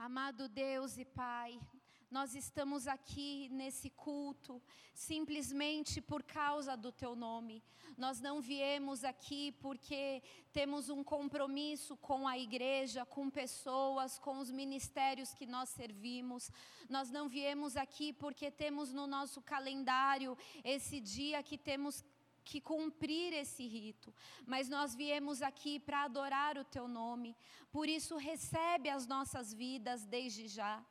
Amado Deus e Pai, nós estamos aqui nesse culto simplesmente por causa do Teu nome. Nós não viemos aqui porque temos um compromisso com a igreja, com pessoas, com os ministérios que nós servimos. Nós não viemos aqui porque temos no nosso calendário esse dia que temos que cumprir esse rito, mas nós viemos aqui para adorar o teu nome, por isso recebe as nossas vidas desde já.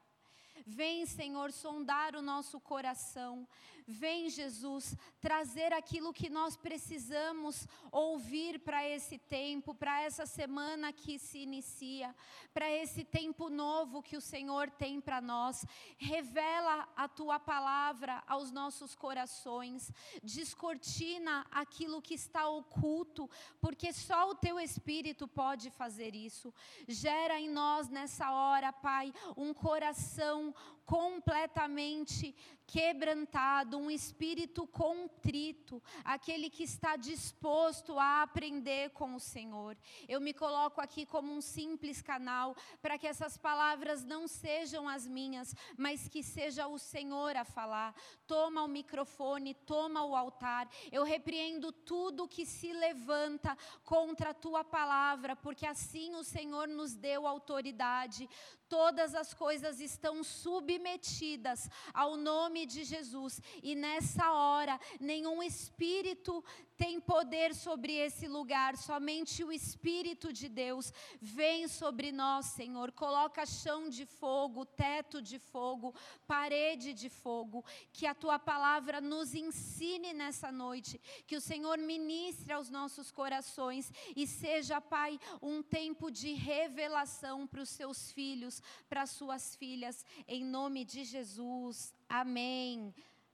Vem, Senhor, sondar o nosso coração. Vem, Jesus, trazer aquilo que nós precisamos ouvir para esse tempo, para essa semana que se inicia, para esse tempo novo que o Senhor tem para nós. Revela a tua palavra aos nossos corações, descortina aquilo que está oculto, porque só o teu Espírito pode fazer isso. Gera em nós nessa hora, Pai, um coração completamente quebrantado, um espírito contrito, aquele que está disposto a aprender com o Senhor. Eu me coloco aqui como um simples canal para que essas palavras não sejam as minhas, mas que seja o Senhor a falar. Toma o microfone, toma o altar. Eu repreendo tudo que se levanta contra a tua palavra, porque assim o Senhor nos deu autoridade todas as coisas estão submetidas ao nome de Jesus. E nessa hora, nenhum espírito tem poder sobre esse lugar, somente o Espírito de Deus vem sobre nós, Senhor. Coloca chão de fogo, teto de fogo, parede de fogo. Que a tua palavra nos ensine nessa noite, que o Senhor ministre aos nossos corações e seja, Pai, um tempo de revelação para os seus filhos, para as suas filhas, em nome de Jesus. Amém.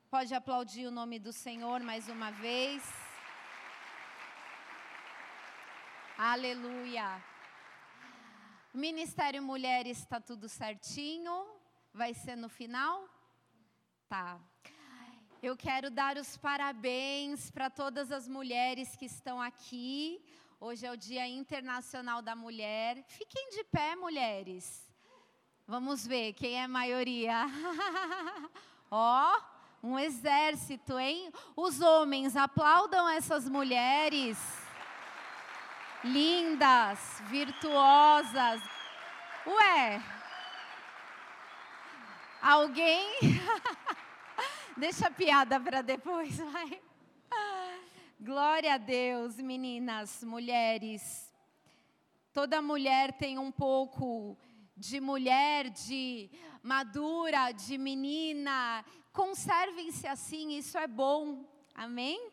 Pode aplaudir o nome do Senhor mais uma vez. Aleluia. Ministério Mulheres está tudo certinho? Vai ser no final? Tá. Eu quero dar os parabéns para todas as mulheres que estão aqui. Hoje é o Dia Internacional da Mulher. Fiquem de pé, mulheres. Vamos ver quem é a maioria. Ó, oh, um exército, hein? Os homens aplaudam essas mulheres lindas, virtuosas. Ué, alguém. Deixa a piada para depois, vai. Glória a Deus, meninas, mulheres. Toda mulher tem um pouco de mulher, de madura, de menina. Conservem-se assim, isso é bom. Amém?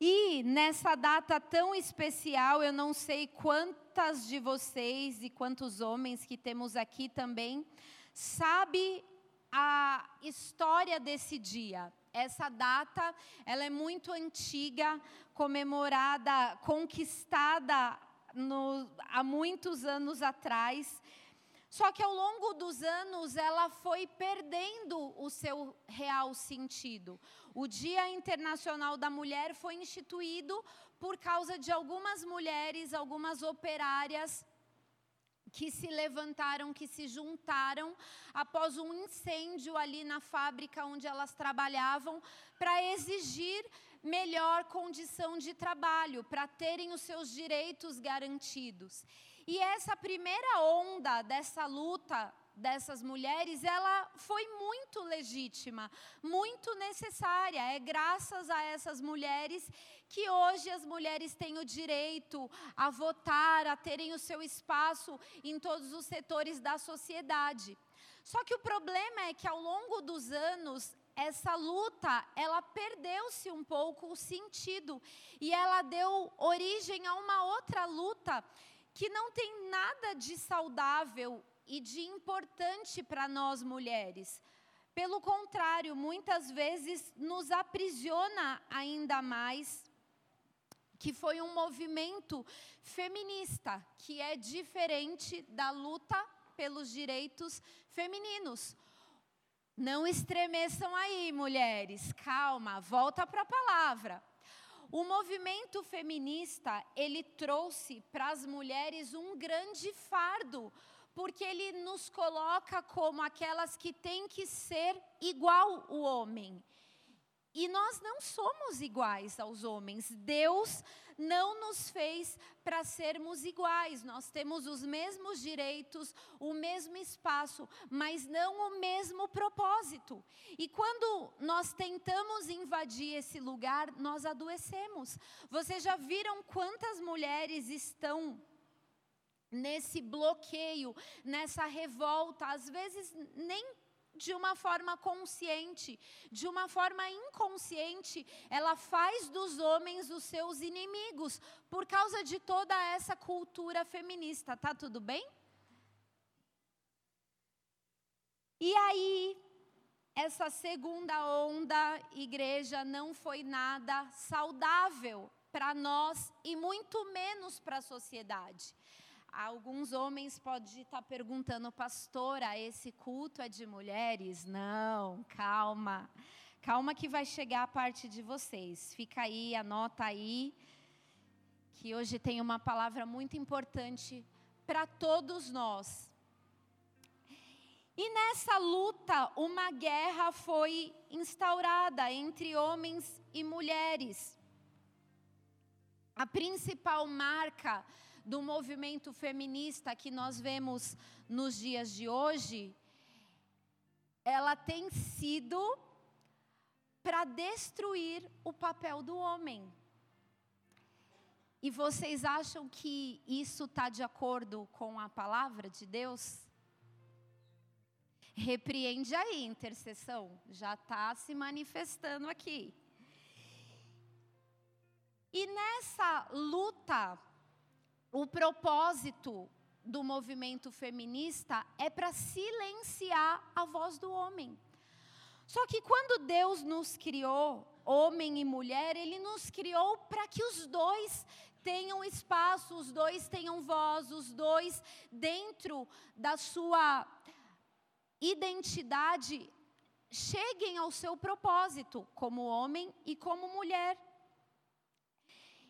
E nessa data tão especial, eu não sei quantas de vocês e quantos homens que temos aqui também sabe a história desse dia. Essa data, ela é muito antiga, comemorada, conquistada no, há muitos anos atrás. Só que ao longo dos anos ela foi perdendo o seu real sentido. O Dia Internacional da Mulher foi instituído por causa de algumas mulheres, algumas operárias que se levantaram, que se juntaram após um incêndio ali na fábrica onde elas trabalhavam, para exigir melhor condição de trabalho, para terem os seus direitos garantidos. E essa primeira onda dessa luta dessas mulheres, ela foi muito legítima, muito necessária. É graças a essas mulheres que hoje as mulheres têm o direito a votar, a terem o seu espaço em todos os setores da sociedade. Só que o problema é que ao longo dos anos essa luta, ela perdeu-se um pouco o sentido e ela deu origem a uma outra luta que não tem nada de saudável e de importante para nós mulheres. Pelo contrário, muitas vezes nos aprisiona ainda mais, que foi um movimento feminista, que é diferente da luta pelos direitos femininos. Não estremeçam aí, mulheres, calma, volta para a palavra. O movimento feminista, ele trouxe para as mulheres um grande fardo, porque ele nos coloca como aquelas que têm que ser igual o homem. E nós não somos iguais aos homens. Deus não nos fez para sermos iguais. Nós temos os mesmos direitos, o mesmo espaço, mas não o mesmo propósito. E quando nós tentamos invadir esse lugar, nós adoecemos. Vocês já viram quantas mulheres estão nesse bloqueio, nessa revolta, às vezes nem de uma forma consciente, de uma forma inconsciente, ela faz dos homens os seus inimigos, por causa de toda essa cultura feminista. Tá tudo bem? E aí, essa segunda onda, igreja, não foi nada saudável para nós e muito menos para a sociedade. Alguns homens podem estar perguntando, pastora, esse culto é de mulheres? Não, calma. Calma que vai chegar a parte de vocês. Fica aí, anota aí, que hoje tem uma palavra muito importante para todos nós. E nessa luta, uma guerra foi instaurada entre homens e mulheres. A principal marca do movimento feminista que nós vemos nos dias de hoje, ela tem sido para destruir o papel do homem. E vocês acham que isso está de acordo com a palavra de Deus? Repreende aí, intercessão, já está se manifestando aqui. E nessa luta o propósito do movimento feminista é para silenciar a voz do homem. Só que quando Deus nos criou, homem e mulher, Ele nos criou para que os dois tenham espaço, os dois tenham voz, os dois, dentro da sua identidade, cheguem ao seu propósito, como homem e como mulher.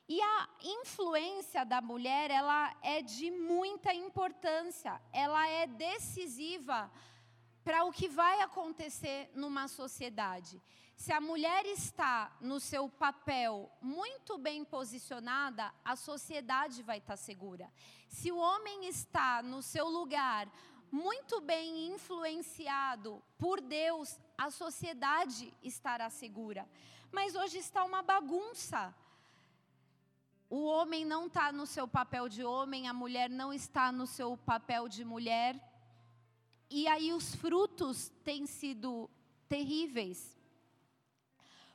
E a influência da mulher, ela é de muita importância, ela é decisiva para o que vai acontecer numa sociedade. Se a mulher está no seu papel muito bem posicionada, a sociedade vai estar segura. Se o homem está no seu lugar muito bem influenciado por Deus, a sociedade estará segura. Mas hoje está uma bagunça. O homem não está no seu papel de homem, a mulher não está no seu papel de mulher. E aí os frutos têm sido terríveis.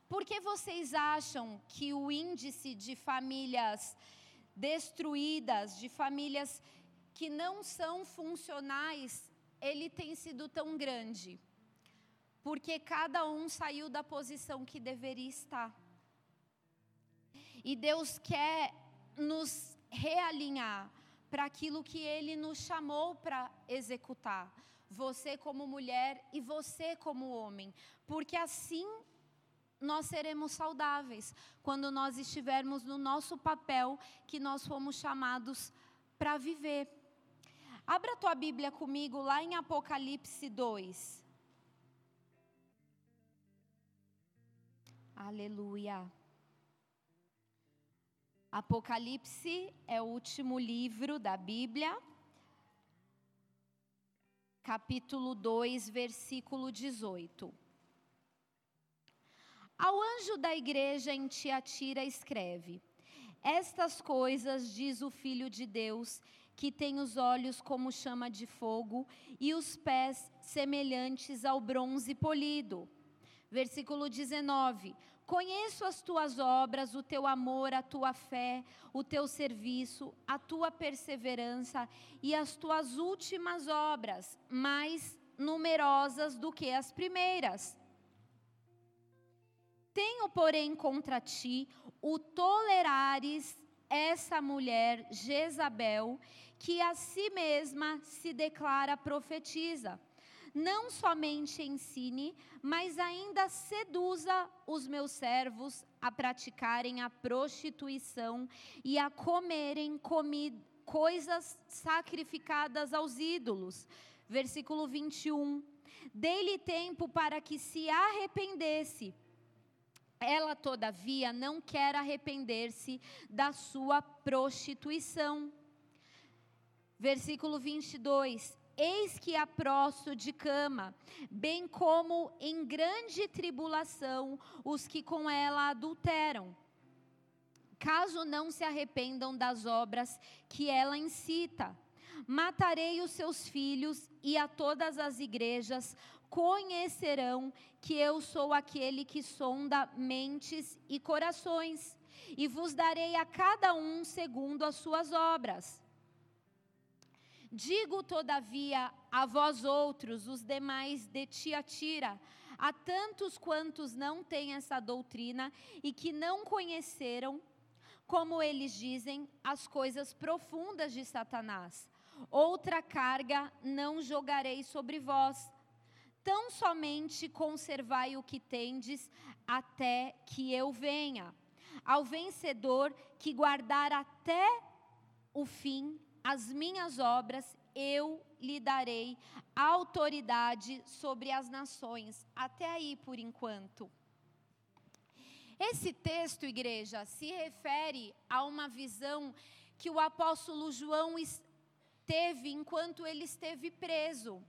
Por que vocês acham que o índice de famílias destruídas, de famílias que não são funcionais, ele tem sido tão grande? Porque cada um saiu da posição que deveria estar. E Deus quer nos realinhar para aquilo que Ele nos chamou para executar. Você como mulher e você como homem. Porque assim nós seremos saudáveis quando nós estivermos no nosso papel que nós fomos chamados para viver. Abra tua Bíblia comigo lá em Apocalipse 2. Aleluia. Apocalipse é o último livro da Bíblia, capítulo 2, versículo 18. Ao anjo da igreja em Tiatira escreve: Estas coisas diz o Filho de Deus, que tem os olhos como chama de fogo e os pés semelhantes ao bronze polido. Versículo 19: Conheço as tuas obras, o teu amor, a tua fé, o teu serviço, a tua perseverança e as tuas últimas obras, mais numerosas do que as primeiras. Tenho, porém, contra ti o tolerares essa mulher, Jezabel, que a si mesma se declara profetiza não somente ensine, mas ainda seduza os meus servos a praticarem a prostituição e a comerem coisas sacrificadas aos ídolos. Versículo 21. Dei-lhe tempo para que se arrependesse. Ela, todavia, não quer arrepender-se da sua prostituição. Versículo 22. Eis que a prostro de cama, bem como em grande tribulação os que com ela adulteram. Caso não se arrependam das obras que ela incita, matarei os seus filhos e a todas as igrejas conhecerão que eu sou aquele que sonda mentes e corações, e vos darei a cada um segundo as suas obras. Digo, todavia, a vós outros, os demais de Tiatira, a tantos quantos não têm essa doutrina e que não conheceram, como eles dizem, as coisas profundas de Satanás. Outra carga não jogarei sobre vós. Tão somente conservai o que tendes até que eu venha. Ao vencedor que guardar até o fim as minhas obras, eu lhe darei autoridade sobre as nações. Até aí, por enquanto. Esse texto, igreja, se refere a uma visão que o apóstolo João teve enquanto ele esteve preso.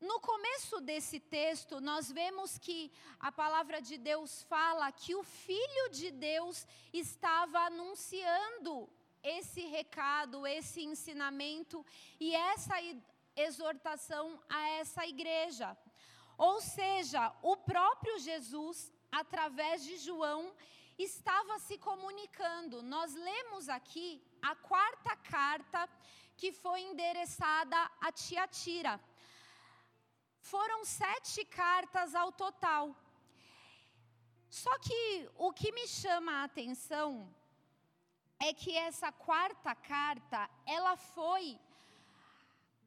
No começo desse texto, nós vemos que a palavra de Deus fala que o Filho de Deus estava anunciando esse recado, esse ensinamento e essa exortação a essa igreja. Ou seja, o próprio Jesus, através de João, estava se comunicando. Nós lemos aqui a quarta carta que foi endereçada a Tiatira. Foram sete cartas ao total. Só que o que me chama a atenção é que essa quarta carta, ela foi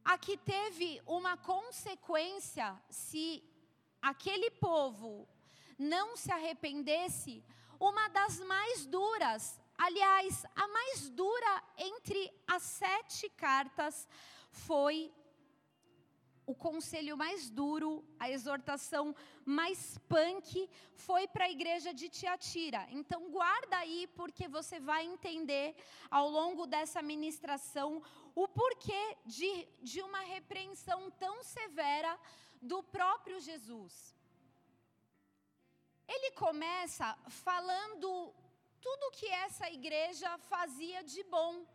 a que teve uma consequência se aquele povo não se arrependesse, uma das mais duras, aliás, a mais dura entre as sete cartas foi o conselho mais duro, a exortação mais punk foi para a igreja de Tiatira. Então guarda aí porque você vai entender ao longo dessa ministração o porquê de, de uma repreensão tão severa do próprio Jesus. Ele começa falando tudo que essa igreja fazia de bom,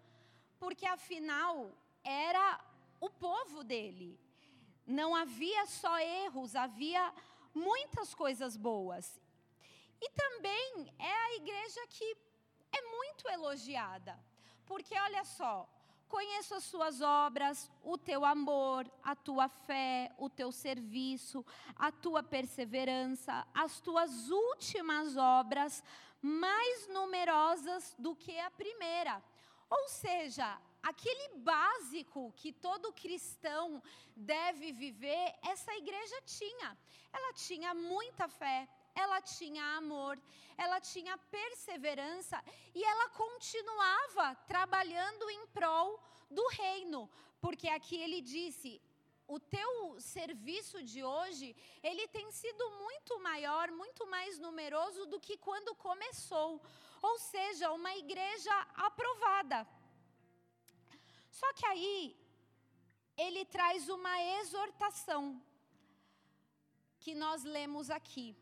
porque afinal era o povo dele não havia só erros, havia muitas coisas boas. E também é a igreja que é muito elogiada, porque olha só, conheço as suas obras, o teu amor, a tua fé, o teu serviço, a tua perseverança, as tuas últimas obras mais numerosas do que a primeira. Ou seja, aquele básico que todo cristão deve viver, essa igreja tinha. Ela tinha muita fé, ela tinha amor, ela tinha perseverança e ela continuava trabalhando em prol do reino, porque aqui ele disse: o teu serviço de hoje, ele tem sido muito maior, muito mais numeroso do que quando começou. Ou seja, uma igreja aprovada. Só que aí, ele traz uma exortação, que nós lemos aqui.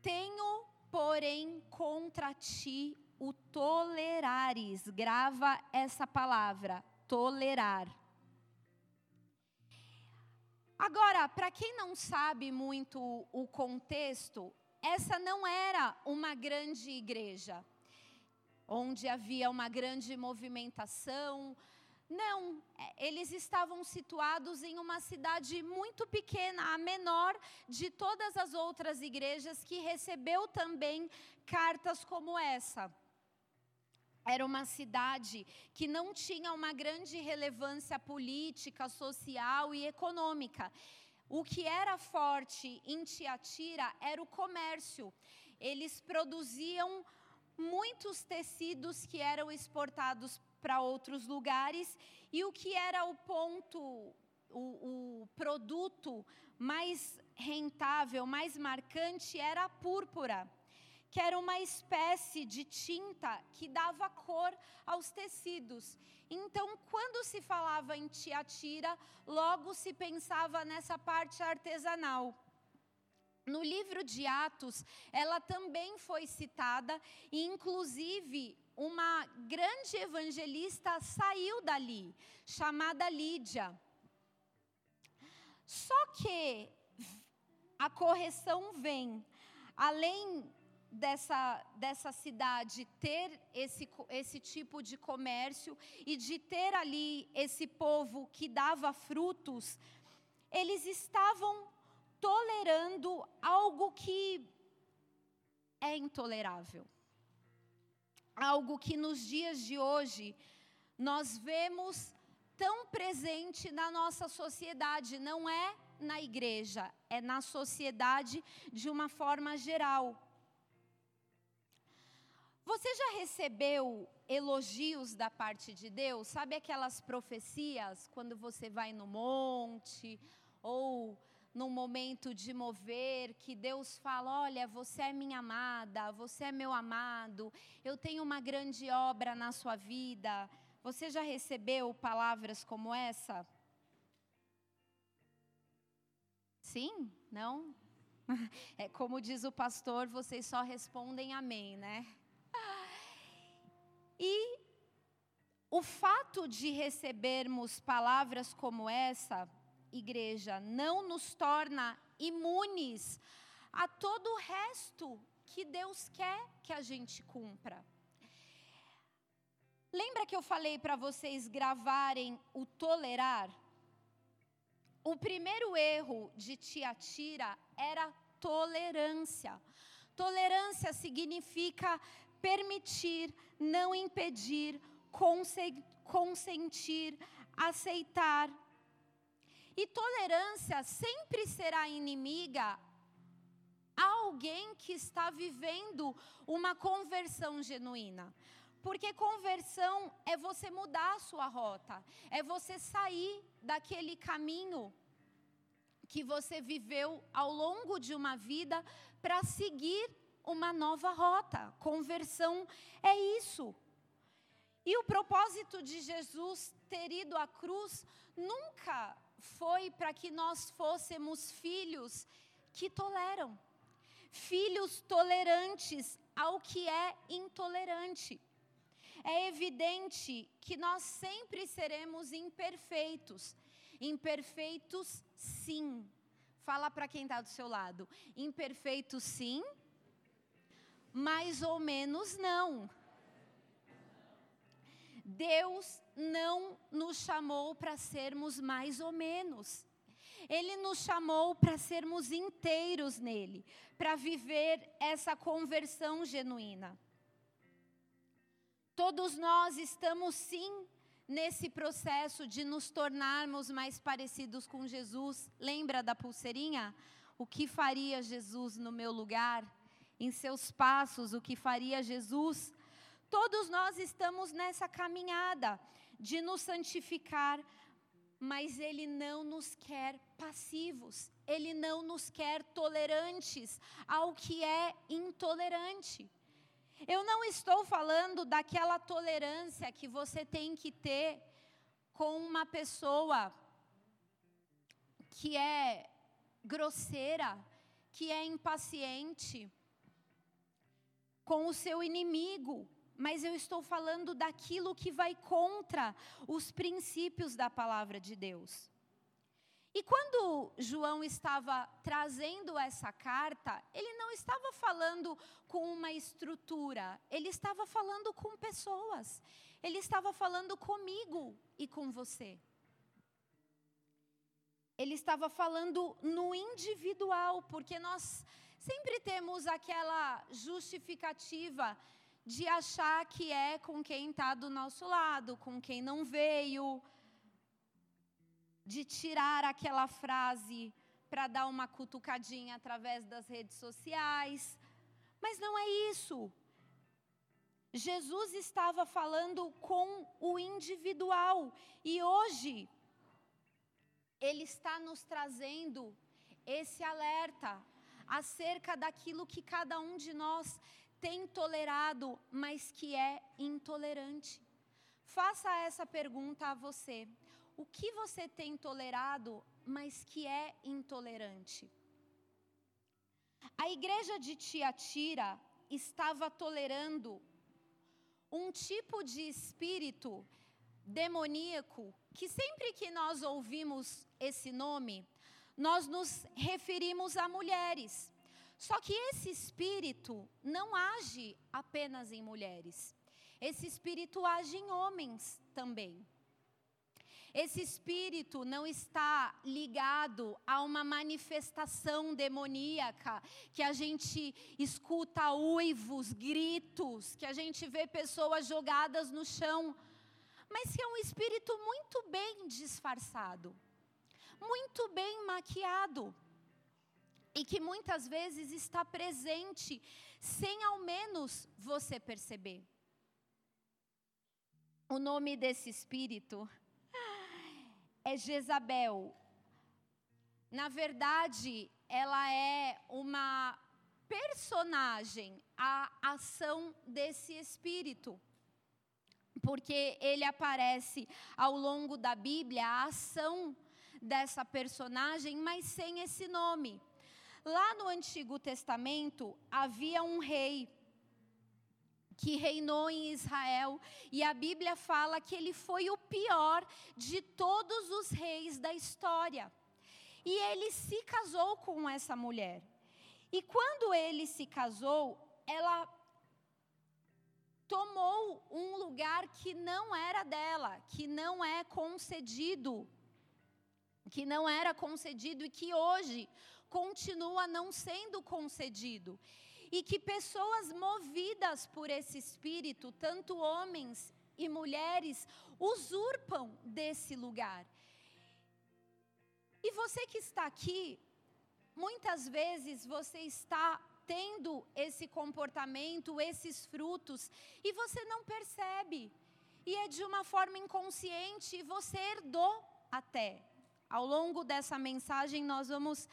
Tenho, porém, contra ti o tolerares. Grava essa palavra, tolerar. Agora, para quem não sabe muito o contexto, essa não era uma grande igreja, onde havia uma grande movimentação, não, é, eles estavam situados em uma cidade muito pequena, a menor de todas as outras igrejas que recebeu também cartas como essa. Era uma cidade que não tinha uma grande relevância política, social e econômica. O que era forte em Tiatira era o comércio. Eles produziam muitos tecidos que eram exportados para outros lugares e o que era o ponto, o, o produto mais rentável, mais marcante era a púrpura, que era uma espécie de tinta que dava cor aos tecidos. Então, quando se falava em Tiatira, logo se pensava nessa parte artesanal. No livro de Atos, ela também foi citada, e inclusive uma grande evangelista saiu dali, chamada Lídia. Só que a correção vem, além dessa, dessa cidade ter esse, esse tipo de comércio e de ter ali esse povo que dava frutos, eles estavam tolerando algo que é intolerável. Algo que nos dias de hoje nós vemos tão presente na nossa sociedade, não é na igreja, é na sociedade de uma forma geral. Você já recebeu elogios da parte de Deus? Sabe aquelas profecias quando você vai no monte ou num momento de mover, que Deus fala: Olha, você é minha amada, você é meu amado, eu tenho uma grande obra na sua vida. Você já recebeu palavras como essa? Sim? Não? É como diz o pastor, vocês só respondem amém, né? E o fato de recebermos palavras como essa igreja, não nos torna imunes a todo o resto que Deus quer que a gente cumpra. Lembra que eu falei para vocês gravarem o tolerar? O primeiro erro de Tiatira era tolerância. Tolerância significa permitir, não impedir, consentir, aceitar, e tolerância sempre será inimiga a alguém que está vivendo uma conversão genuína. Porque conversão é você mudar a sua rota, é você sair daquele caminho que você viveu ao longo de uma vida para seguir uma nova rota. Conversão é isso. E o propósito de Jesus ter ido à cruz nunca foi para que nós fôssemos filhos que toleram, filhos tolerantes ao que é intolerante. É evidente que nós sempre seremos imperfeitos. Imperfeitos, sim. Fala para quem está do seu lado. Imperfeitos, sim. Mais ou menos, não. Deus não nos chamou para sermos mais ou menos. Ele nos chamou para sermos inteiros nele, para viver essa conversão genuína. Todos nós estamos sim nesse processo de nos tornarmos mais parecidos com Jesus. Lembra da pulseirinha? O que faria Jesus no meu lugar? Em seus passos, o que faria Jesus? Todos nós estamos nessa caminhada de nos santificar, mas Ele não nos quer passivos, Ele não nos quer tolerantes ao que é intolerante. Eu não estou falando daquela tolerância que você tem que ter com uma pessoa que é grosseira, que é impaciente, com o seu inimigo mas eu estou falando daquilo que vai contra os princípios da palavra de Deus. E quando João estava trazendo essa carta, ele não estava falando com uma estrutura, ele estava falando com pessoas, ele estava falando comigo e com você. Ele estava falando no individual, porque nós sempre temos aquela justificativa de achar que é com quem está do nosso lado, com quem não veio, de tirar aquela frase para dar uma cutucadinha através das redes sociais. Mas não é isso. Jesus estava falando com o individual e hoje ele está nos trazendo esse alerta acerca daquilo que cada um de nós tem tolerado, mas que é intolerante. Faça essa pergunta a você: o que você tem tolerado, mas que é intolerante? A igreja de Tiatira estava tolerando um tipo de espírito demoníaco que sempre que nós ouvimos esse nome, nós nos referimos a mulheres. Só que esse espírito não age apenas em mulheres. Esse espírito age em homens também. Esse espírito não está ligado a uma manifestação demoníaca, que a gente escuta uivos, gritos, que a gente vê pessoas jogadas no chão, mas que é um espírito muito bem disfarçado, muito bem maquiado e que muitas vezes está presente sem ao menos você perceber. O nome desse espírito é Jezabel. Na verdade, ela é uma personagem, a ação desse espírito. Porque ele aparece ao longo da Bíblia, a ação dessa personagem, mas sem esse nome. Lá no Antigo Testamento havia um rei que reinou em Israel, e a Bíblia fala que ele foi o pior de todos os reis da história. E ele se casou com essa mulher. E quando ele se casou, ela tomou um lugar que não era dela, que não é concedido, que não era concedido e que hoje continua não sendo concedido e que pessoas movidas por esse espírito, tanto homens e mulheres, usurpam desse lugar. E você que está aqui, muitas vezes você está tendo esse comportamento, esses frutos, e você não percebe. E é de uma forma inconsciente, e você herdou até. Ao longo dessa mensagem, nós vamos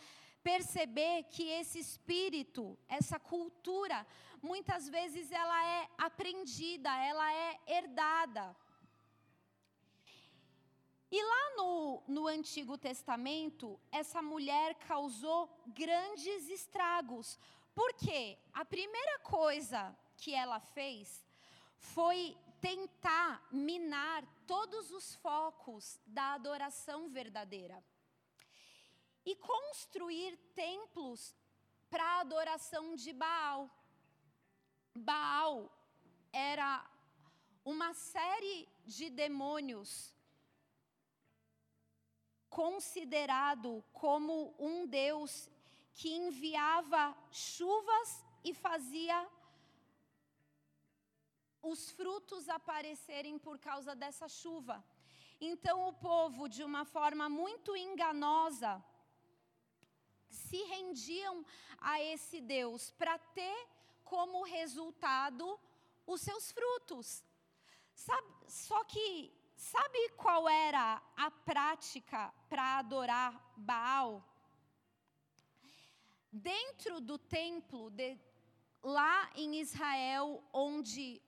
perceber que esse espírito, essa cultura, muitas vezes ela é aprendida, ela é herdada. E lá no, no Antigo Testamento, essa mulher causou grandes estragos. Porque a primeira coisa que ela fez foi tentar minar todos os focos da adoração verdadeira e construir templos para adoração de Baal. Baal era uma série de demônios considerado como um deus que enviava chuvas e fazia os frutos aparecerem por causa dessa chuva. Então o povo, de uma forma muito enganosa, se rendiam a esse Deus para ter como resultado os seus frutos. Sabe, só que sabe qual era a prática para adorar Baal? Dentro do templo, de, lá em Israel, onde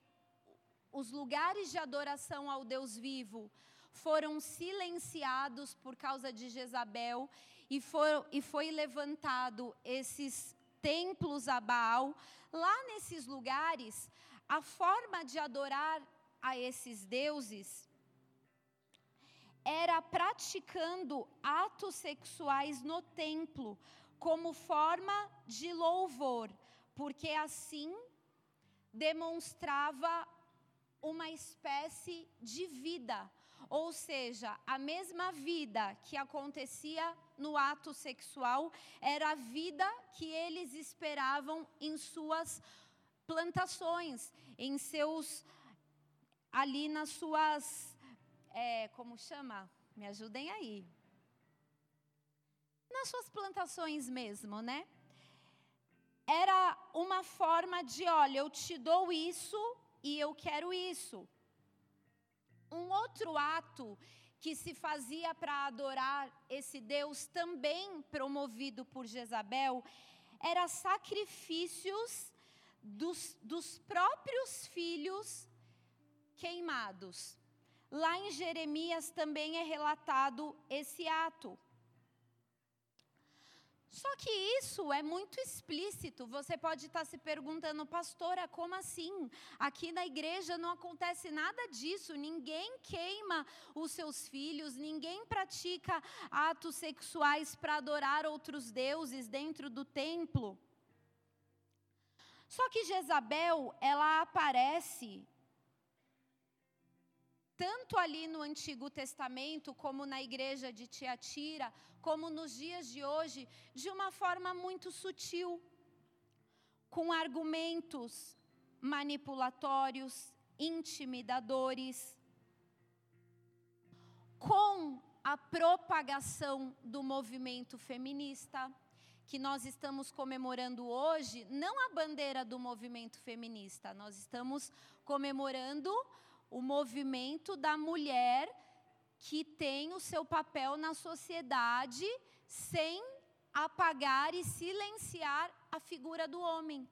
os lugares de adoração ao Deus vivo foram silenciados por causa de Jezabel e, e foi levantado esses templos a Baal, lá nesses lugares, a forma de adorar a esses deuses era praticando atos sexuais no templo, como forma de louvor, porque assim demonstrava uma espécie de vida, ou seja, a mesma vida que acontecia no ato sexual era a vida que eles esperavam em suas plantações, em seus ali nas suas é, como chama? Me ajudem aí. Nas suas plantações mesmo, né? Era uma forma de, olha, eu te dou isso e eu quero isso. Um outro ato que se fazia para adorar esse Deus, também promovido por Jezabel, era sacrifícios dos, dos próprios filhos queimados. Lá em Jeremias também é relatado esse ato. Só que isso é muito explícito. Você pode estar se perguntando, pastora, como assim? Aqui na igreja não acontece nada disso. Ninguém queima os seus filhos, ninguém pratica atos sexuais para adorar outros deuses dentro do templo. Só que Jezabel, ela aparece tanto ali no Antigo Testamento, como na igreja de Tiatira, como nos dias de hoje, de uma forma muito sutil, com argumentos manipulatórios, intimidadores, com a propagação do movimento feminista, que nós estamos comemorando hoje, não a bandeira do movimento feminista, nós estamos comemorando o movimento da mulher que tem o seu papel na sociedade sem apagar e silenciar a figura do homem.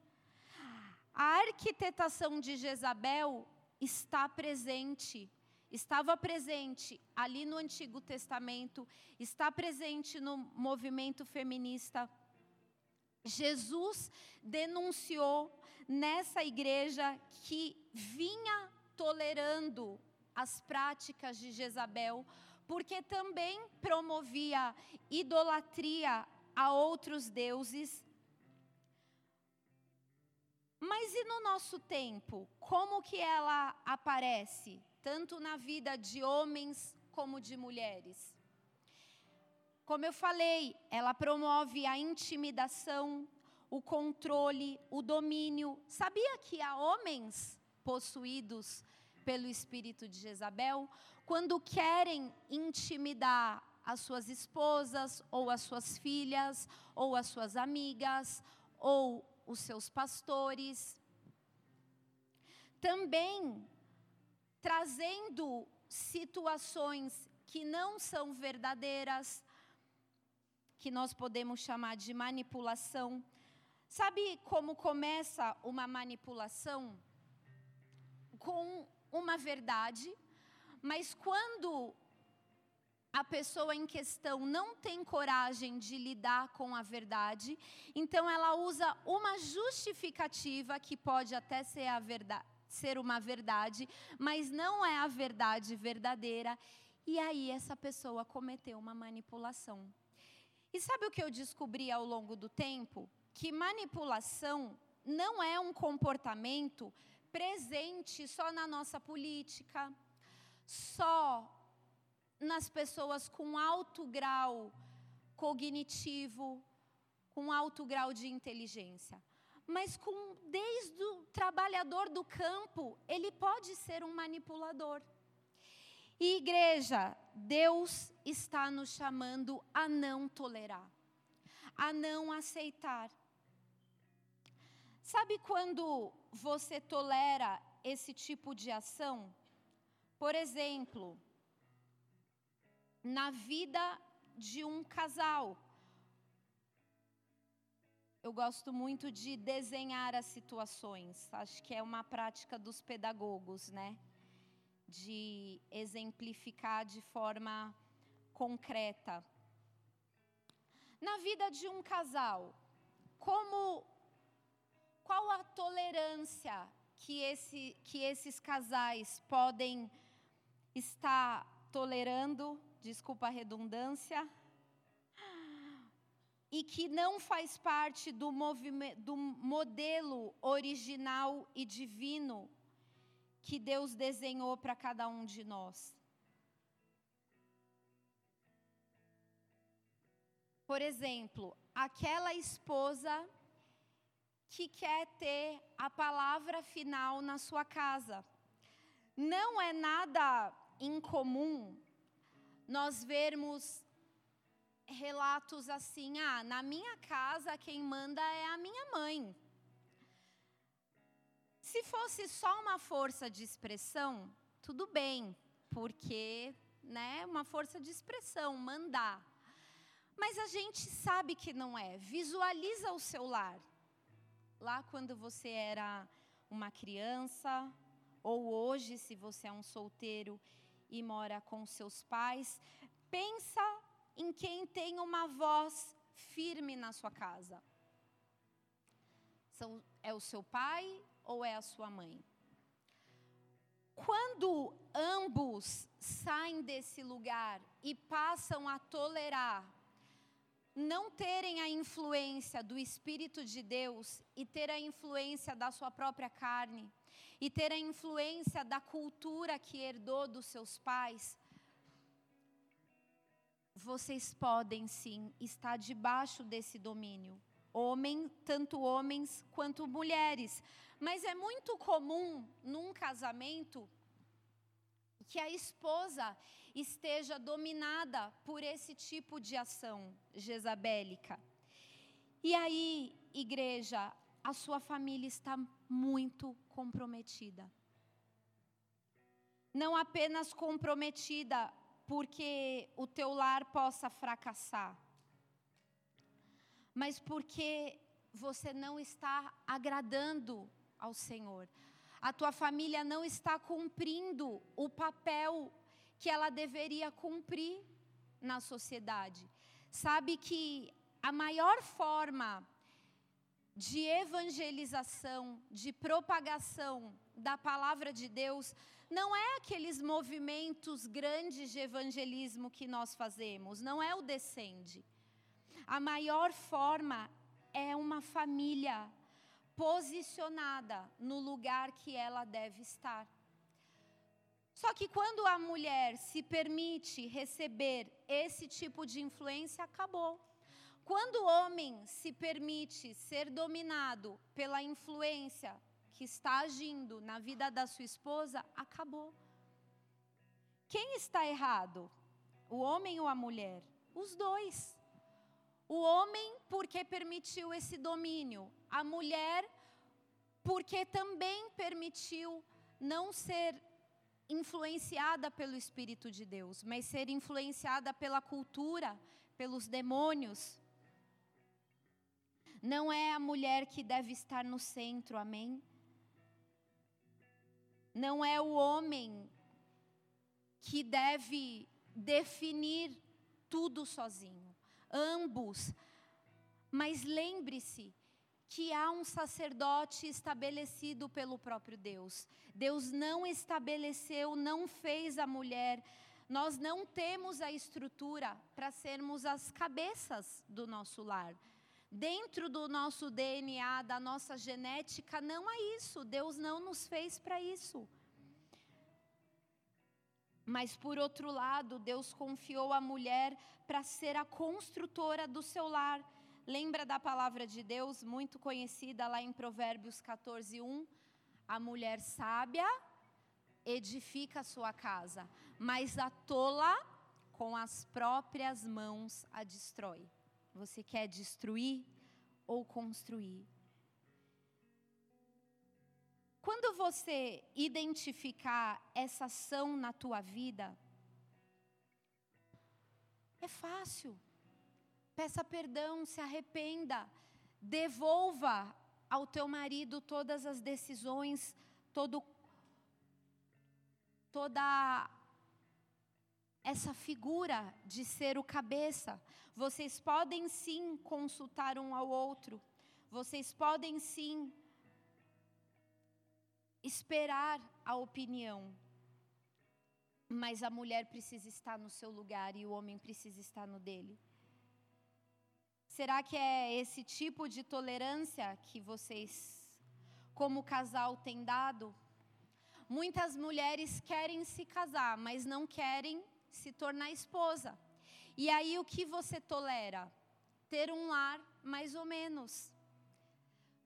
A arquitetação de Jezabel está presente, estava presente ali no Antigo Testamento, está presente no movimento feminista. Jesus denunciou nessa igreja que vinha tolerando as práticas de Jezabel, porque também promovia idolatria a outros deuses. Mas e no nosso tempo, como que ela aparece, tanto na vida de homens como de mulheres? Como eu falei, ela promove a intimidação, o controle, o domínio. Sabia que há homens possuídos pelo espírito de Jezabel, quando querem intimidar as suas esposas, ou as suas filhas, ou as suas amigas, ou os seus pastores. Também trazendo situações que não são verdadeiras, que nós podemos chamar de manipulação. Sabe como começa uma manipulação? Com uma verdade, mas quando a pessoa em questão não tem coragem de lidar com a verdade, então ela usa uma justificativa que pode até ser a verdade, ser uma verdade, mas não é a verdade verdadeira, e aí essa pessoa cometeu uma manipulação. E sabe o que eu descobri ao longo do tempo? Que manipulação não é um comportamento presente só na nossa política, só nas pessoas com alto grau cognitivo, com alto grau de inteligência. Mas com desde o trabalhador do campo, ele pode ser um manipulador. E igreja, Deus está nos chamando a não tolerar, a não aceitar. Sabe quando você tolera esse tipo de ação? Por exemplo, na vida de um casal. Eu gosto muito de desenhar as situações. Acho que é uma prática dos pedagogos, né? De exemplificar de forma concreta. Na vida de um casal, como qual a tolerância que, esse, que esses casais podem estar tolerando, desculpa a redundância, e que não faz parte do, do modelo original e divino que Deus desenhou para cada um de nós. Por exemplo, aquela esposa que quer ter a palavra final na sua casa. Não é nada incomum nós vermos relatos assim: ah, na minha casa quem manda é a minha mãe. Se fosse só uma força de expressão, tudo bem, porque, né, uma força de expressão, mandar. Mas a gente sabe que não é. Visualiza o seu lar. Lá quando você era uma criança, ou hoje, se você é um solteiro e mora com seus pais, pensa em quem tem uma voz firme na sua casa. São, é o seu pai ou é a sua mãe? Quando ambos saem desse lugar e passam a tolerar não terem a influência do Espírito de Deus e ter a influência da sua própria carne e ter a influência da cultura que herdou dos seus pais, vocês podem sim estar debaixo desse domínio. Homem, tanto homens quanto mulheres. Mas é muito comum num casamento que a esposa esteja dominada por esse tipo de ação jezabélica. E aí, igreja, a sua família está muito comprometida. Não apenas comprometida porque o teu lar possa fracassar, mas porque você não está agradando ao Senhor. A tua família não está cumprindo o papel que ela deveria cumprir na sociedade. Sabe que a maior forma de evangelização, de propagação da palavra de Deus, não é aqueles movimentos grandes de evangelismo que nós fazemos, não é o descende. A maior forma é uma família posicionada no lugar que ela deve estar. Só que quando a mulher se permite receber esse tipo de influência, acabou. Quando o homem se permite ser dominado pela influência que está agindo na vida da sua esposa, acabou. Quem está errado? O homem ou a mulher? Os dois. O homem, porque permitiu esse domínio, a mulher, porque também permitiu não ser influenciada pelo Espírito de Deus, mas ser influenciada pela cultura, pelos demônios. Não é a mulher que deve estar no centro, amém? Não é o homem que deve definir tudo sozinho. Ambos. Mas lembre-se que há um sacerdote estabelecido pelo próprio Deus. Deus não estabeleceu, não fez a mulher. Nós não temos a estrutura para sermos as cabeças do nosso lar. Dentro do nosso DNA, da nossa genética, não há isso. Deus não nos fez para isso. Mas, por outro lado, Deus confiou a mulher para ser a construtora do seu lar Lembra da palavra de Deus muito conhecida lá em Provérbios 14, 1? A mulher sábia edifica a sua casa, mas a tola com as próprias mãos a destrói. Você quer destruir ou construir? Quando você identificar essa ação na tua vida, é fácil peça perdão, se arrependa, devolva ao teu marido todas as decisões, todo, toda essa figura de ser o cabeça. Vocês podem sim consultar um ao outro, vocês podem sim esperar a opinião, mas a mulher precisa estar no seu lugar e o homem precisa estar no dele. Será que é esse tipo de tolerância que vocês, como casal, têm dado? Muitas mulheres querem se casar, mas não querem se tornar esposa. E aí o que você tolera? Ter um lar mais ou menos.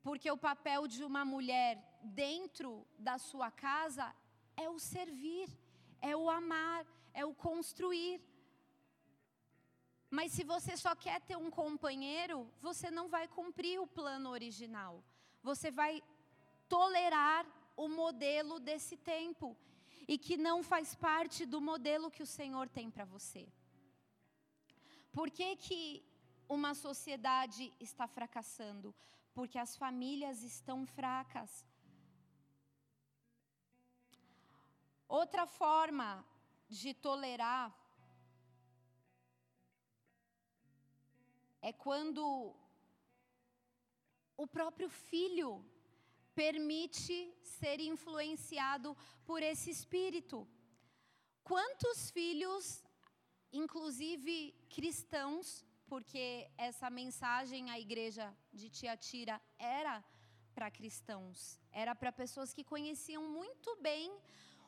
Porque o papel de uma mulher dentro da sua casa é o servir, é o amar, é o construir. Mas se você só quer ter um companheiro, você não vai cumprir o plano original. Você vai tolerar o modelo desse tempo e que não faz parte do modelo que o Senhor tem para você. Por que, que uma sociedade está fracassando? Porque as famílias estão fracas. Outra forma de tolerar é quando o próprio filho permite ser influenciado por esse espírito. Quantos filhos, inclusive cristãos, porque essa mensagem à igreja de Tiatira era para cristãos, era para pessoas que conheciam muito bem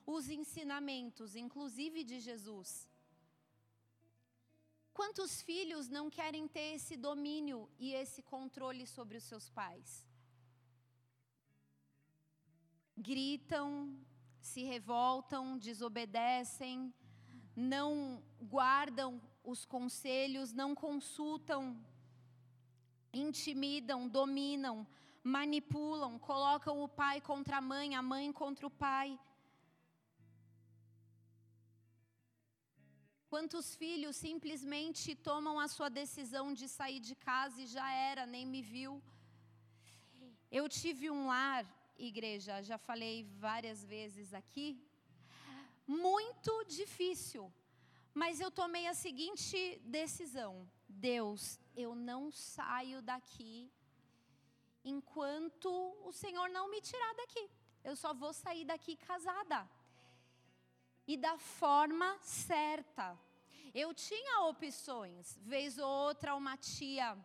os ensinamentos, inclusive de Jesus. Quantos filhos não querem ter esse domínio e esse controle sobre os seus pais? Gritam, se revoltam, desobedecem, não guardam os conselhos, não consultam, intimidam, dominam, manipulam, colocam o pai contra a mãe, a mãe contra o pai. Quantos filhos simplesmente tomam a sua decisão de sair de casa e já era, nem me viu. Eu tive um lar, igreja, já falei várias vezes aqui, muito difícil, mas eu tomei a seguinte decisão: Deus, eu não saio daqui enquanto o Senhor não me tirar daqui. Eu só vou sair daqui casada e da forma certa. Eu tinha opções, vez ou outra uma tia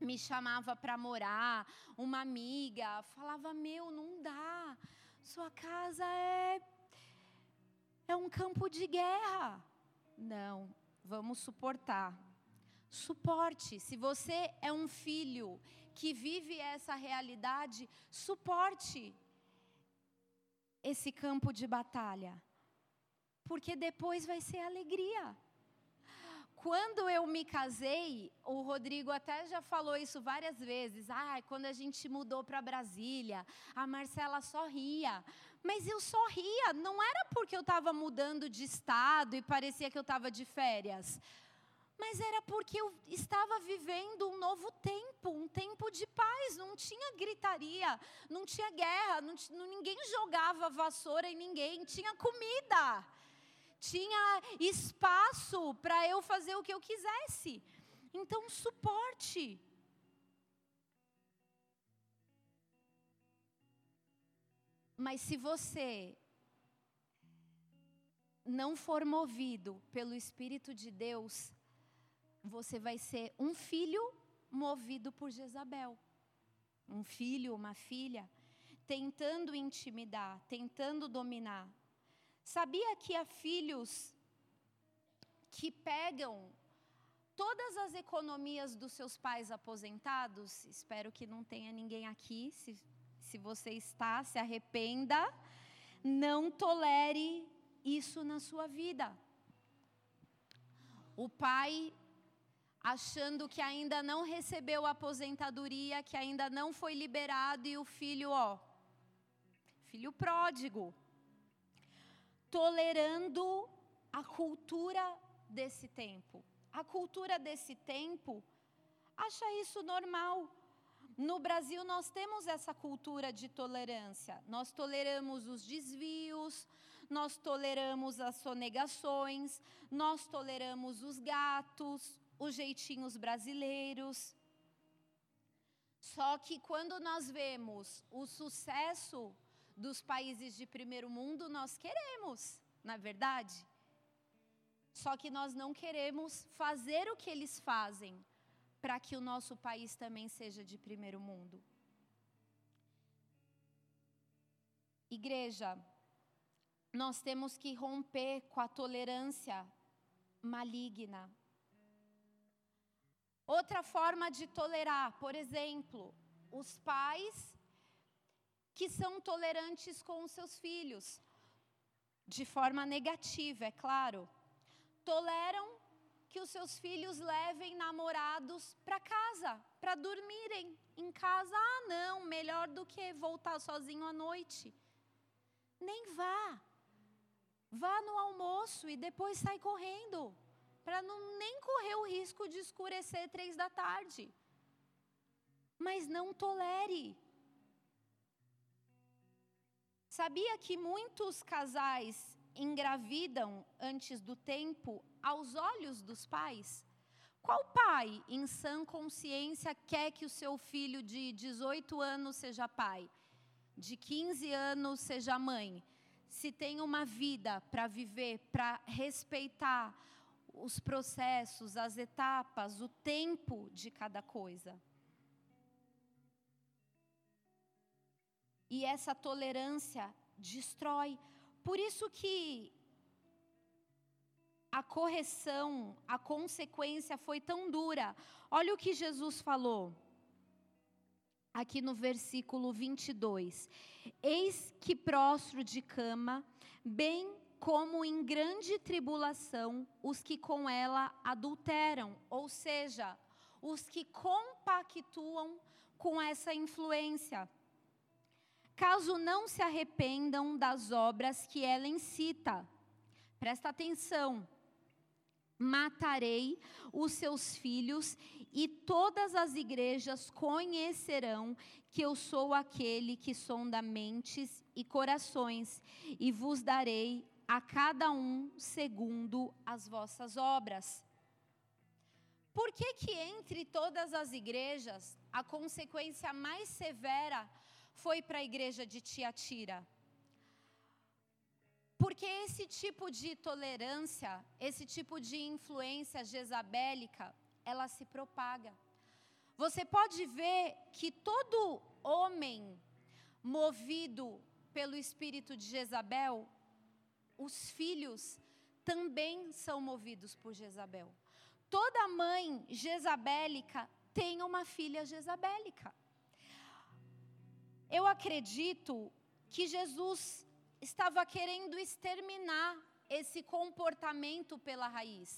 me chamava para morar, uma amiga falava: "Meu, não dá. Sua casa é é um campo de guerra". Não, vamos suportar. Suporte. Se você é um filho que vive essa realidade, suporte esse campo de batalha porque depois vai ser alegria. Quando eu me casei, o Rodrigo até já falou isso várias vezes. Ah, quando a gente mudou para Brasília, a Marcela sorria. Mas eu sorria, não era porque eu estava mudando de estado e parecia que eu estava de férias. Mas era porque eu estava vivendo um novo tempo, um tempo de paz. Não tinha gritaria, não tinha guerra, não, ninguém jogava vassoura em ninguém, tinha comida tinha espaço para eu fazer o que eu quisesse. Então, suporte. Mas se você não for movido pelo Espírito de Deus, você vai ser um filho movido por Jezabel. Um filho, uma filha, tentando intimidar, tentando dominar. Sabia que há filhos que pegam todas as economias dos seus pais aposentados? Espero que não tenha ninguém aqui. Se, se você está, se arrependa. Não tolere isso na sua vida. O pai achando que ainda não recebeu a aposentadoria, que ainda não foi liberado, e o filho, ó, filho pródigo, tolerando a cultura desse tempo. A cultura desse tempo acha isso normal. No Brasil, nós temos essa cultura de tolerância. Nós toleramos os desvios, nós toleramos as sonegações, nós toleramos os gatos, os jeitinhos brasileiros. Só que quando nós vemos o sucesso dos países de primeiro mundo nós queremos, na verdade? Só que nós não queremos fazer o que eles fazem para que o nosso país também seja de primeiro mundo. Igreja, nós temos que romper com a tolerância maligna. Outra forma de tolerar, por exemplo, os pais que são tolerantes com os seus filhos, de forma negativa, é claro. Toleram que os seus filhos levem namorados para casa, para dormirem em casa. Ah, não, melhor do que voltar sozinho à noite. Nem vá. Vá no almoço e depois sai correndo, para não nem correr o risco de escurecer três da tarde. Mas não tolere. Sabia que muitos casais engravidam antes do tempo aos olhos dos pais? Qual pai, em sã consciência, quer que o seu filho de 18 anos seja pai, de 15 anos seja mãe? Se tem uma vida para viver, para respeitar os processos, as etapas, o tempo de cada coisa. E essa tolerância destrói. Por isso que a correção, a consequência foi tão dura. Olha o que Jesus falou aqui no versículo 22. Eis que prostro de cama, bem como em grande tribulação os que com ela adulteram, ou seja, os que compactuam com essa influência. Caso não se arrependam das obras que ela incita. Presta atenção matarei os seus filhos, e todas as igrejas conhecerão que eu sou aquele que sonda mentes e corações, e vos darei a cada um segundo as vossas obras. Por que que entre todas as igrejas a consequência mais severa foi para a igreja de Tiatira? Porque esse tipo de tolerância, esse tipo de influência jezabélica, ela se propaga. Você pode ver que todo homem movido pelo espírito de Jezabel, os filhos também são movidos por Jezabel. Toda mãe jezabélica tem uma filha jezabélica. Eu acredito que Jesus estava querendo exterminar esse comportamento pela raiz,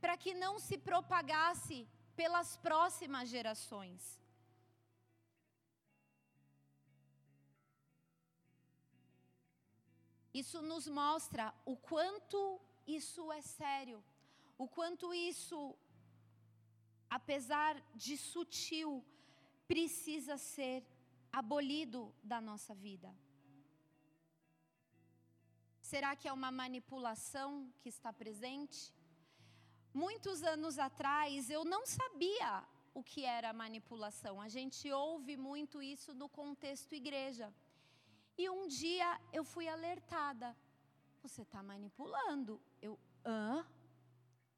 para que não se propagasse pelas próximas gerações. Isso nos mostra o quanto isso é sério, o quanto isso, apesar de sutil, precisa ser abolido da nossa vida. Será que é uma manipulação que está presente? Muitos anos atrás eu não sabia o que era manipulação. A gente ouve muito isso no contexto igreja. E um dia eu fui alertada. Você está manipulando. Eu, hã?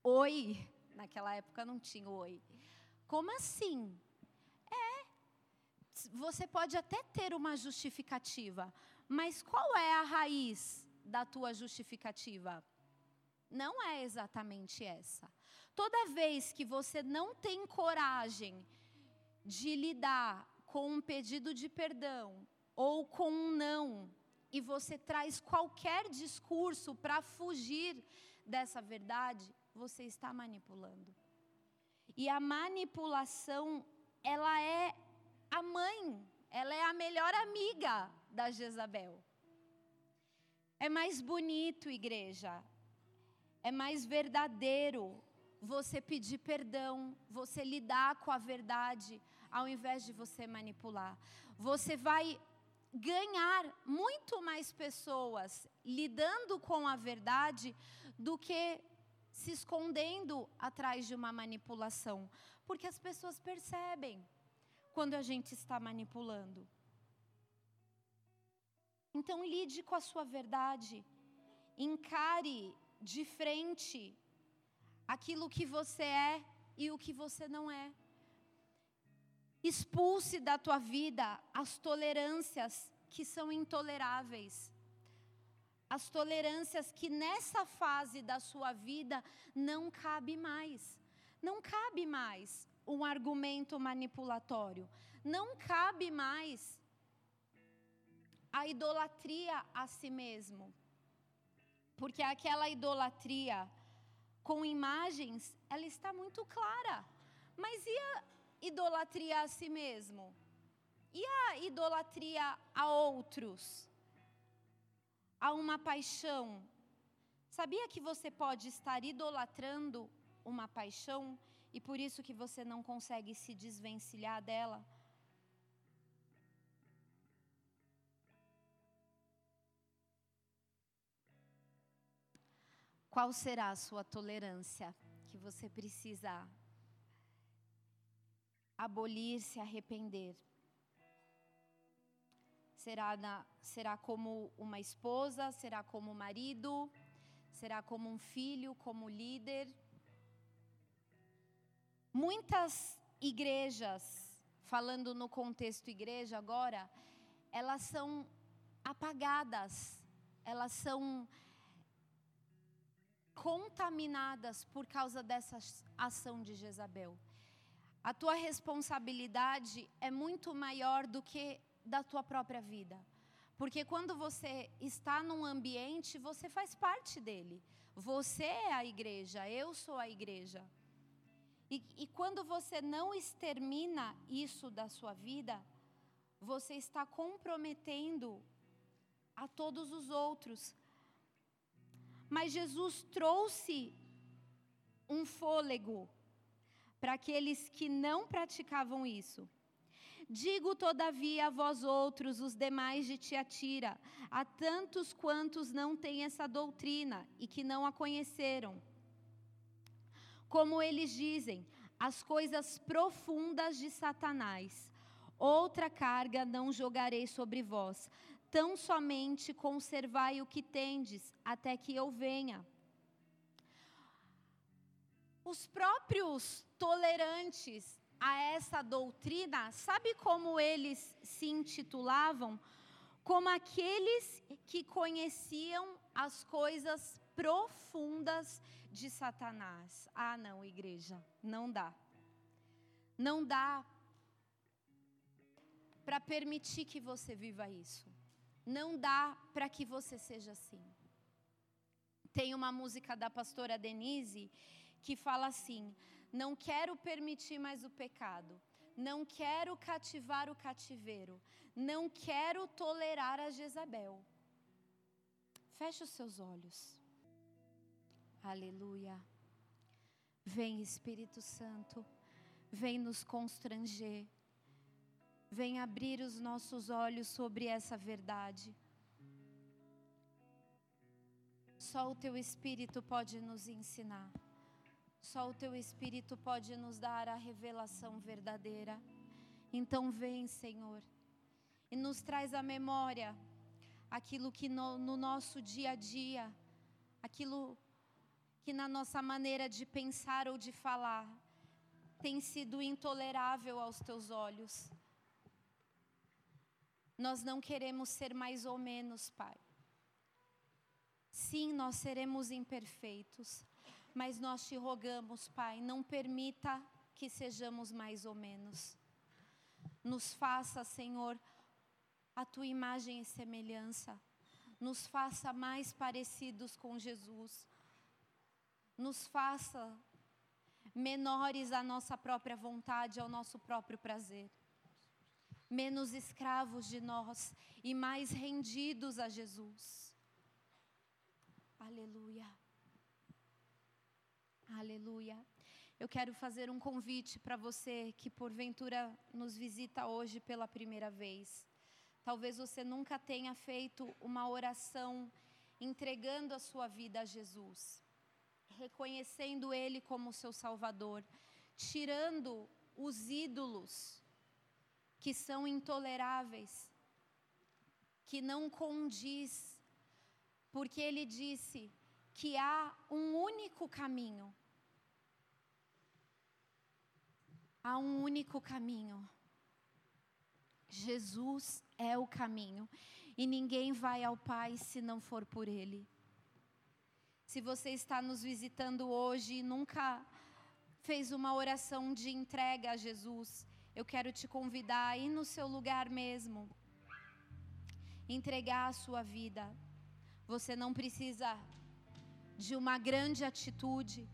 Oi. Naquela época não tinha oi. Como assim? Você pode até ter uma justificativa, mas qual é a raiz da tua justificativa? Não é exatamente essa. Toda vez que você não tem coragem de lidar com um pedido de perdão ou com um não, e você traz qualquer discurso para fugir dessa verdade, você está manipulando. E a manipulação, ela é a mãe, ela é a melhor amiga da Jezabel. É mais bonito, igreja. É mais verdadeiro você pedir perdão, você lidar com a verdade, ao invés de você manipular. Você vai ganhar muito mais pessoas lidando com a verdade do que se escondendo atrás de uma manipulação. Porque as pessoas percebem quando a gente está manipulando. Então, lide com a sua verdade. Encare de frente aquilo que você é e o que você não é. Expulse da tua vida as tolerâncias que são intoleráveis. As tolerâncias que nessa fase da sua vida não cabe mais. Não cabe mais um argumento manipulatório. Não cabe mais a idolatria a si mesmo. Porque aquela idolatria com imagens, ela está muito clara. Mas e a idolatria a si mesmo? E a idolatria a outros? A uma paixão? Sabia que você pode estar idolatrando uma paixão e por isso que você não consegue se desvencilhar dela? Qual será a sua tolerância que você precisa abolir, se arrepender? Será, na, será como uma esposa? Será como marido? Será como um filho? Como líder? Muitas igrejas, falando no contexto igreja agora, elas são apagadas, elas são contaminadas por causa dessa ação de Jezabel. A tua responsabilidade é muito maior do que da tua própria vida. Porque quando você está num ambiente, você faz parte dele. Você é a igreja, eu sou a igreja. E, e quando você não extermina isso da sua vida, você está comprometendo a todos os outros. Mas Jesus trouxe um fôlego para aqueles que não praticavam isso. Digo, todavia, a vós outros, os demais de Tiatira, a tantos quantos não têm essa doutrina e que não a conheceram. Como eles dizem, as coisas profundas de Satanás, outra carga não jogarei sobre vós, tão somente conservai o que tendes, até que eu venha. Os próprios tolerantes a essa doutrina, sabe como eles se intitulavam? Como aqueles que conheciam as coisas profundas de Satanás. Ah, não, igreja, não dá. Não dá para permitir que você viva isso. Não dá para que você seja assim. Tem uma música da pastora Denise que fala assim: Não quero permitir mais o pecado, não quero cativar o cativeiro, não quero tolerar a Jezabel. Feche os seus olhos. Aleluia. Vem Espírito Santo, vem nos constranger vem abrir os nossos olhos sobre essa verdade. Só o teu Espírito pode nos ensinar. Só o teu Espírito pode nos dar a revelação verdadeira. Então, vem, Senhor, e nos traz à memória aquilo que no, no nosso dia a dia, aquilo que na nossa maneira de pensar ou de falar tem sido intolerável aos teus olhos. Nós não queremos ser mais ou menos, Pai. Sim, nós seremos imperfeitos, mas nós te rogamos, Pai, não permita que sejamos mais ou menos. Nos faça, Senhor, a tua imagem e semelhança. Nos faça mais parecidos com Jesus. Nos faça menores à nossa própria vontade, ao nosso próprio prazer menos escravos de nós e mais rendidos a Jesus. Aleluia. Aleluia. Eu quero fazer um convite para você que porventura nos visita hoje pela primeira vez. Talvez você nunca tenha feito uma oração entregando a sua vida a Jesus, reconhecendo Ele como seu Salvador, tirando os ídolos que são intoleráveis, que não condiz, porque ele disse que há um único caminho. Há um único caminho. Jesus é o caminho e ninguém vai ao Pai se não for por Ele. Se você está nos visitando hoje e nunca fez uma oração de entrega a Jesus, eu quero te convidar a ir no seu lugar mesmo, entregar a sua vida. Você não precisa de uma grande atitude,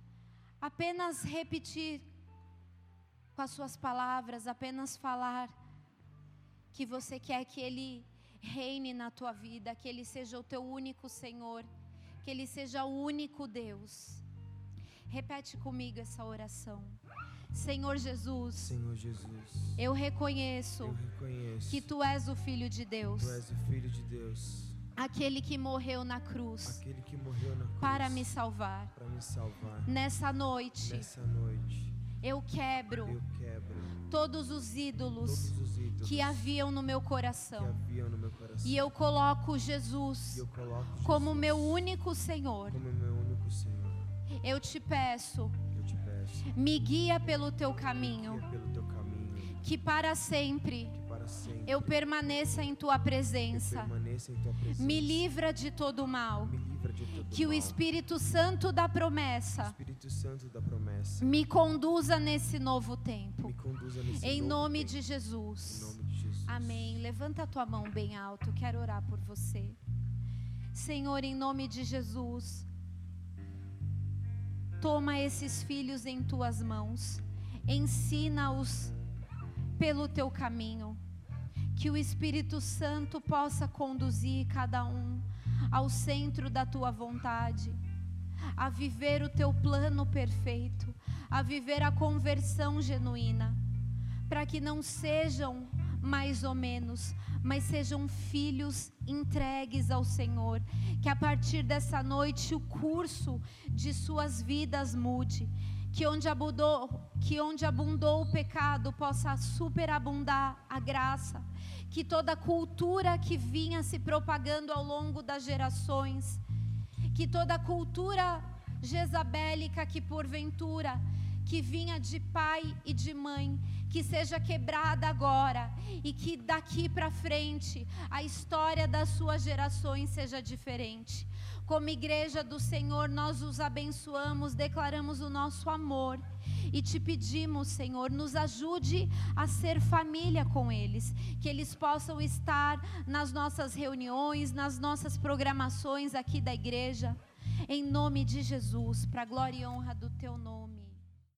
apenas repetir com as suas palavras, apenas falar que você quer que Ele reine na tua vida, que Ele seja o teu único Senhor, que Ele seja o único Deus. Repete comigo essa oração. Senhor Jesus, Senhor Jesus, eu reconheço, eu reconheço que Tu és o Filho de Deus, Tu és o Filho de Deus, aquele que morreu na cruz aquele que morreu na cruz para me salvar. para me salvar. Nessa noite, Nessa noite, eu quebro eu quebro todos os ídolos todos os ídolos que haviam no meu coração no meu coração. e eu coloco Jesus eu coloco como Jesus meu único Senhor. como meu único Senhor. Eu te peço, Eu te peço, me guia pelo teu caminho, pelo teu caminho, que para sempre sempre eu permaneça em tua presença. em tua presença. Me livra de todo mal. Todo Que o mal. Espírito Santo da promessa Santo da promessa me conduza nesse novo tempo. nesse Em novo nome tempo. de Em Jesus. nome de Jesus. Amém. Levanta a tua mão bem alto. Quero orar por você. Senhor, em nome de Jesus, toma esses filhos em tuas mãos. Ensina-os pelo teu caminho. Que o Espírito Santo possa conduzir cada um ao centro da tua vontade, a viver o teu plano perfeito, a viver a conversão genuína, para que não sejam mais ou menos, mas sejam filhos entregues ao Senhor. Que a partir dessa noite o curso de suas vidas mude. Que onde abundou, que onde abundou o pecado possa superabundar a graça. Que toda cultura que vinha se propagando ao longo das gerações, que toda cultura jezabélica que porventura que vinha de pai e de mãe, que seja quebrada agora e que daqui para frente a história das suas gerações seja diferente. Como igreja do Senhor, nós os abençoamos, declaramos o nosso amor e te pedimos, Senhor, nos ajude a ser família com eles, que eles possam estar nas nossas reuniões, nas nossas programações aqui da igreja, em nome de Jesus, para a glória e honra do teu nome.